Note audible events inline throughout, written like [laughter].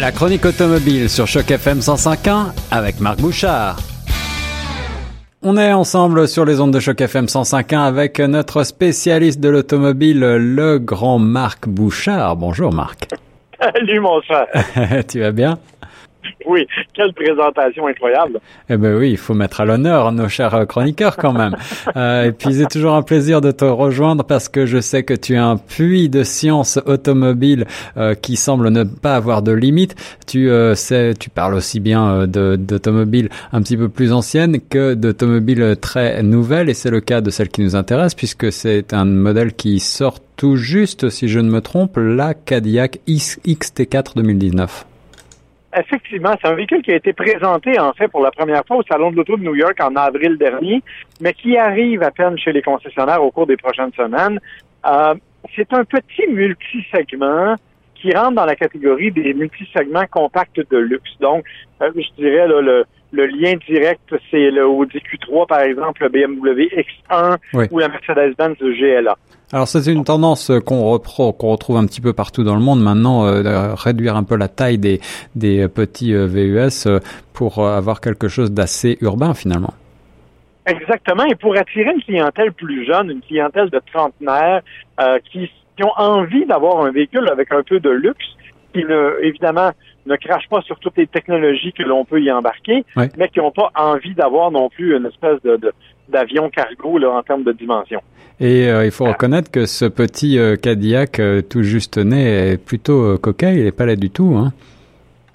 La chronique automobile sur Choc FM 105.1 avec Marc Bouchard. On est ensemble sur les ondes de Choc FM 105.1 avec notre spécialiste de l'automobile, le grand Marc Bouchard. Bonjour Marc. Salut mon cher. [laughs] tu vas bien? [laughs] oui, quelle présentation incroyable. Eh ben oui, il faut mettre à l'honneur nos chers chroniqueurs quand même. [laughs] euh, et puis c'est toujours un plaisir de te rejoindre parce que je sais que tu es un puits de science automobile euh, qui semble ne pas avoir de limite. Tu euh, sais, tu parles aussi bien euh, d'automobiles un petit peu plus anciennes que d'automobiles très nouvelles et c'est le cas de celle qui nous intéresse puisque c'est un modèle qui sort tout juste, si je ne me trompe, la Cadillac XT4 2019. Effectivement, c'est un véhicule qui a été présenté en fait pour la première fois au Salon de l'Auto de New York en avril dernier, mais qui arrive à peine chez les concessionnaires au cours des prochaines semaines. Euh, c'est un petit multisegment qui rentre dans la catégorie des multisegments compacts de luxe. Donc, euh, je dirais le, le lien direct, c'est le Audi Q3 par exemple, le BMW X1 ou la Mercedes-Benz GLA. Alors c'est une tendance qu'on qu'on retrouve un petit peu partout dans le monde. Maintenant, euh, réduire un peu la taille des, des petits euh, VUS euh, pour avoir quelque chose d'assez urbain finalement. Exactement, et pour attirer une clientèle plus jeune, une clientèle de trentenaires qui, qui ont envie d'avoir un véhicule avec un peu de luxe, qui ne, évidemment ne crache pas sur toutes les technologies que l'on peut y embarquer, mais qui n'ont pas envie d'avoir non plus une espèce de, d'avion cargo là, en termes de dimension. Et euh, il faut reconnaître que ce petit euh, Cadillac euh, tout juste né est plutôt coquet, il n'est pas là du tout. Hein?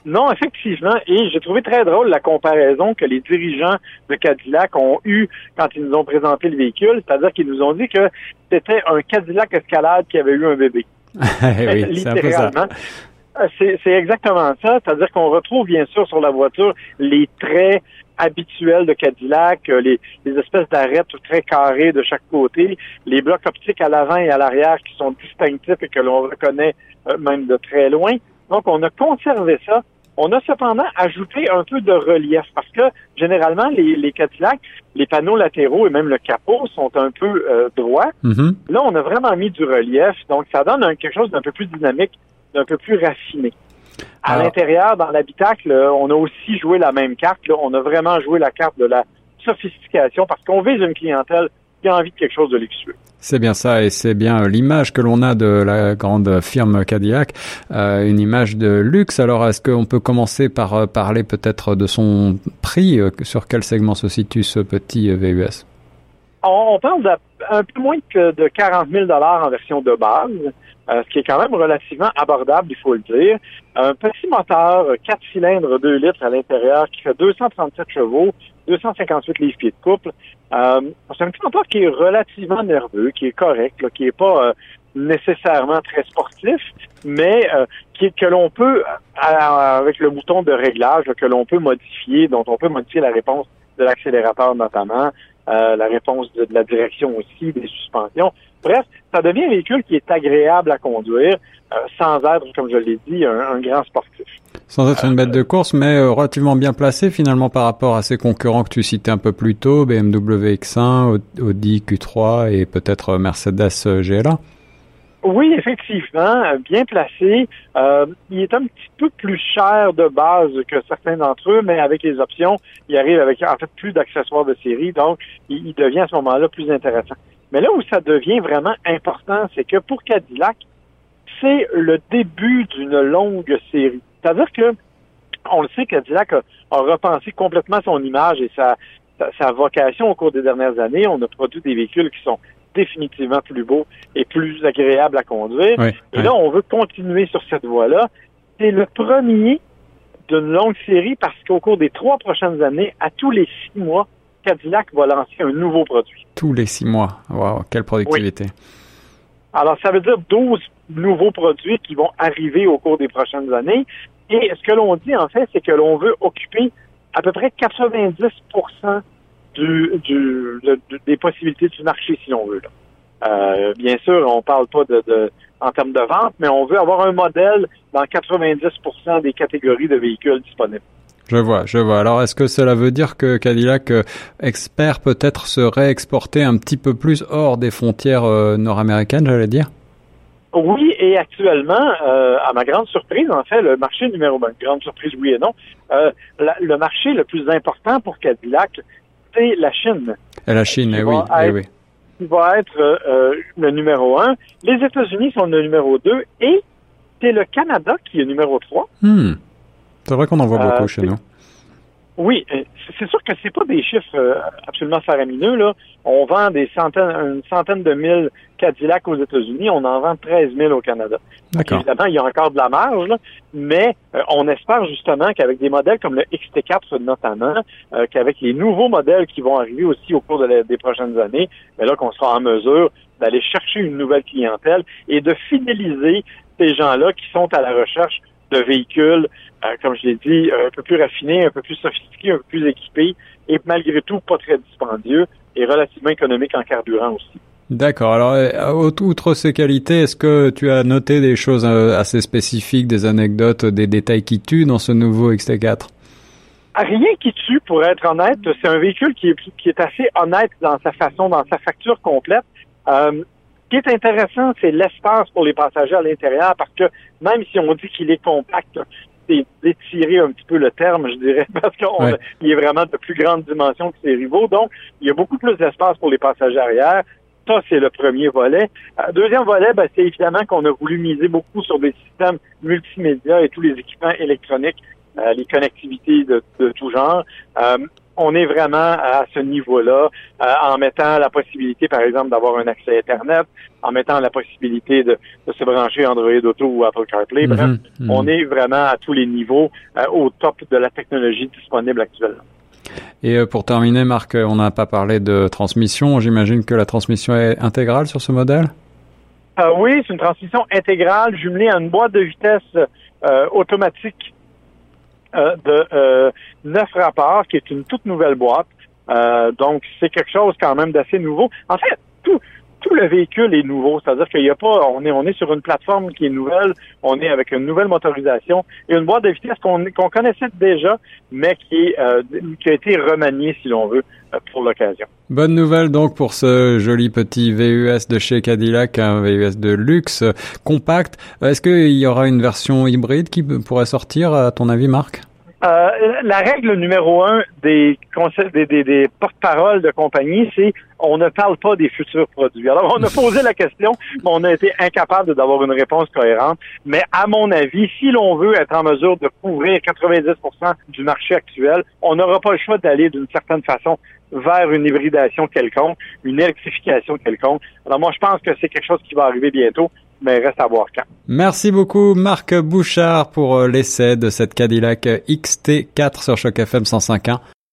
Non, effectivement. Et j'ai trouvé très drôle la comparaison que les dirigeants de Cadillac ont eue quand ils nous ont présenté le véhicule, c'est-à-dire qu'ils nous ont dit que c'était un Cadillac Escalade qui avait eu un bébé. [laughs] oui, Littéralement. C'est exactement ça. C'est-à-dire qu'on retrouve bien sûr sur la voiture les traits habituels de Cadillac, euh, les, espèces d'arêtes très carrées de chaque côté, les blocs optiques à l'avant et à l'arrière qui sont distinctifs et que l'on reconnaît euh, même de très loin. Donc, on a conservé ça. On a cependant ajouté un peu de relief parce que généralement, les, les Cadillac, les panneaux latéraux et même le capot sont un peu euh, droits. Mm-hmm. Là, on a vraiment mis du relief. Donc, ça donne quelque chose d'un peu plus dynamique, d'un peu plus raffiné. À l'intérieur, dans l'habitacle, on a aussi joué la même carte. On a vraiment joué la carte de la sophistication parce qu'on vise une clientèle qui a envie de quelque chose de luxueux. C'est bien ça, et c'est bien l'image que l'on a de la grande firme Cadillac, euh, une image de luxe. Alors, est-ce qu'on peut commencer par euh, parler peut-être de son prix euh, Sur quel segment se situe ce petit VUS On parle d'un peu moins que de 40 000 en version de base. Euh, ce qui est quand même relativement abordable, il faut le dire. Un petit moteur, 4 cylindres 2 litres à l'intérieur, qui fait 237 chevaux, 258 livres-pieds de couple. Euh, c'est un petit moteur qui est relativement nerveux, qui est correct, qui est pas euh, nécessairement très sportif, mais qui, que l'on peut, avec le bouton de réglage, que l'on peut modifier, dont on peut modifier la réponse de l'accélérateur notamment, la réponse de la direction aussi, des suspensions. Bref, ça devient un véhicule qui est agréable à conduire, euh, sans être, comme je l'ai dit, un, grand sportif. Sans être une bête de course, mais euh, relativement bien placé finalement par rapport à ses concurrents que tu citais un peu plus tôt, BMW X1, Audi Q3 et peut-être Mercedes GLA. Oui, effectivement, bien placé. Euh, il est un petit peu plus cher de base que certains d'entre eux, mais avec les options, il arrive avec en fait plus d'accessoires de série, donc il devient à ce moment-là plus intéressant. Mais là où ça devient vraiment important, c'est que pour Cadillac, c'est le début d'une longue série. C'est-à-dire que on le sait, Cadillac a, repensé complètement son image et sa, sa, vocation au cours des dernières années. On a produit des véhicules qui sont définitivement plus beaux et plus agréables à conduire. et là, on veut continuer sur cette voie-là. C'est le premier d'une longue série parce qu'au cours des trois prochaines années, à tous les six mois, Cadillac va lancer un nouveau produit. Tous les six mois. Wow, quelle productivité. Alors, ça veut dire 12 nouveaux produits qui vont arriver au cours des prochaines années. Et ce que l'on dit, en fait, c'est que l'on veut occuper à peu près 90 du, du, des possibilités du marché, si l'on veut. Euh, bien sûr, on parle pas de, de, en termes de vente, mais on veut avoir un modèle dans 90% des catégories de véhicules disponibles. Je vois, je vois. Alors, est-ce que cela veut dire que Cadillac euh, expert peut-être se réexporter un petit peu plus hors des frontières euh, nord-américaines, j'allais dire? Oui, et actuellement, à ma grande surprise, en fait, le marché numéro un, grande surprise, oui et non, le marché le plus important pour Cadillac, c'est la Chine. La Chine, eh oui, eh oui. Qui va être euh, le numéro un. Les États-Unis sont le numéro deux et c'est le Canada qui est numéro trois. Hmm. C'est vrai qu'on en voit beaucoup chez nous. Oui, euh, c'est sûr que c'est pas des chiffres euh, absolument faramineux. Là. On vend des centaines, une centaine de mille Cadillac aux États-Unis, on en vend 13 000 au Canada. Évidemment, il y a encore de la marge, mais euh, on espère justement qu'avec des modèles comme le XT4 notamment, qu'avec les nouveaux modèles qui vont arriver aussi au cours des prochaines années, mais là qu'on sera en mesure d'aller chercher une nouvelle clientèle et de fidéliser ces gens-là qui sont à la recherche de véhicules, euh, comme je l'ai dit, un peu plus raffinés, un peu plus sophistiqués, un peu plus équipés, et malgré tout pas très dispendieux et relativement économiques en carburant aussi. D'accord. Alors, euh, outre ces qualités, est-ce que tu as noté des choses euh, assez spécifiques, des anecdotes, des détails qui tuent dans ce nouveau XT4 Rien qui tue, pour être honnête. C'est un véhicule qui est, qui est assez honnête dans sa façon, dans sa facture complète. Euh, qui est intéressant, c'est l'espace pour les passagers à l'intérieur, parce que même si on dit qu'il est compact, c'est d'étirer un petit peu le terme, je dirais, [laughs] parce qu'il est vraiment de plus grande dimension que ses rivaux. Donc, il y a beaucoup plus d'espace pour les passagers arrière. Ça, c'est le premier volet. Euh, deuxième volet, ben, c'est évidemment qu'on a voulu miser beaucoup sur des systèmes multimédia et tous les équipements électroniques, euh, les connectivités de, de tout genre. Euh, on est vraiment à ce niveau-là euh, en mettant la possibilité, par exemple, d'avoir un accès Internet, en mettant la possibilité de, se brancher Android Auto ou Apple CarPlay. Bref, mhm, mhm. on est vraiment à tous les niveaux euh, au top de la technologie disponible actuellement. Et euh, pour terminer, Marc, on n'a pas parlé de transmission. J'imagine que la transmission est intégrale sur ce modèle? oui, c'est une transmission intégrale jumelée à une boîte de vitesse automatique euh, de euh, neuf rapports, qui est une toute nouvelle boîte. Euh, donc, c'est quelque chose quand même d'assez nouveau. En fait, tout, le véhicule est nouveau, c'est-à-dire qu'il n'y a pas, on est, on est sur une plateforme qui est nouvelle, on est avec une nouvelle motorisation et une boîte de vitesse qu'on qu'on connaissait déjà, mais qui, qui a été remaniée, si l'on veut, pour l'occasion. Bonne nouvelle donc pour ce joli petit VUS de chez Cadillac, un VUS de luxe compact. Est-ce qu'il y aura une version hybride qui pourrait sortir, à ton avis, Marc? Euh, la règle numéro un des, des, des, des porte-paroles de compagnie, c'est on ne parle pas des futurs produits. Alors, on a [laughs] posé la question, mais on a été incapable d'avoir une réponse cohérente. Mais à mon avis, si l'on veut être en mesure de couvrir 90% du marché actuel, on n'aura pas le choix d'aller d'une certaine façon vers une hybridation quelconque, une électrification quelconque. Alors moi, je pense que c'est quelque chose qui va arriver bientôt, mais reste à voir quand. Merci beaucoup Marc Bouchard pour euh, l'essai de cette Cadillac XT4 sur Choc FM 105.1.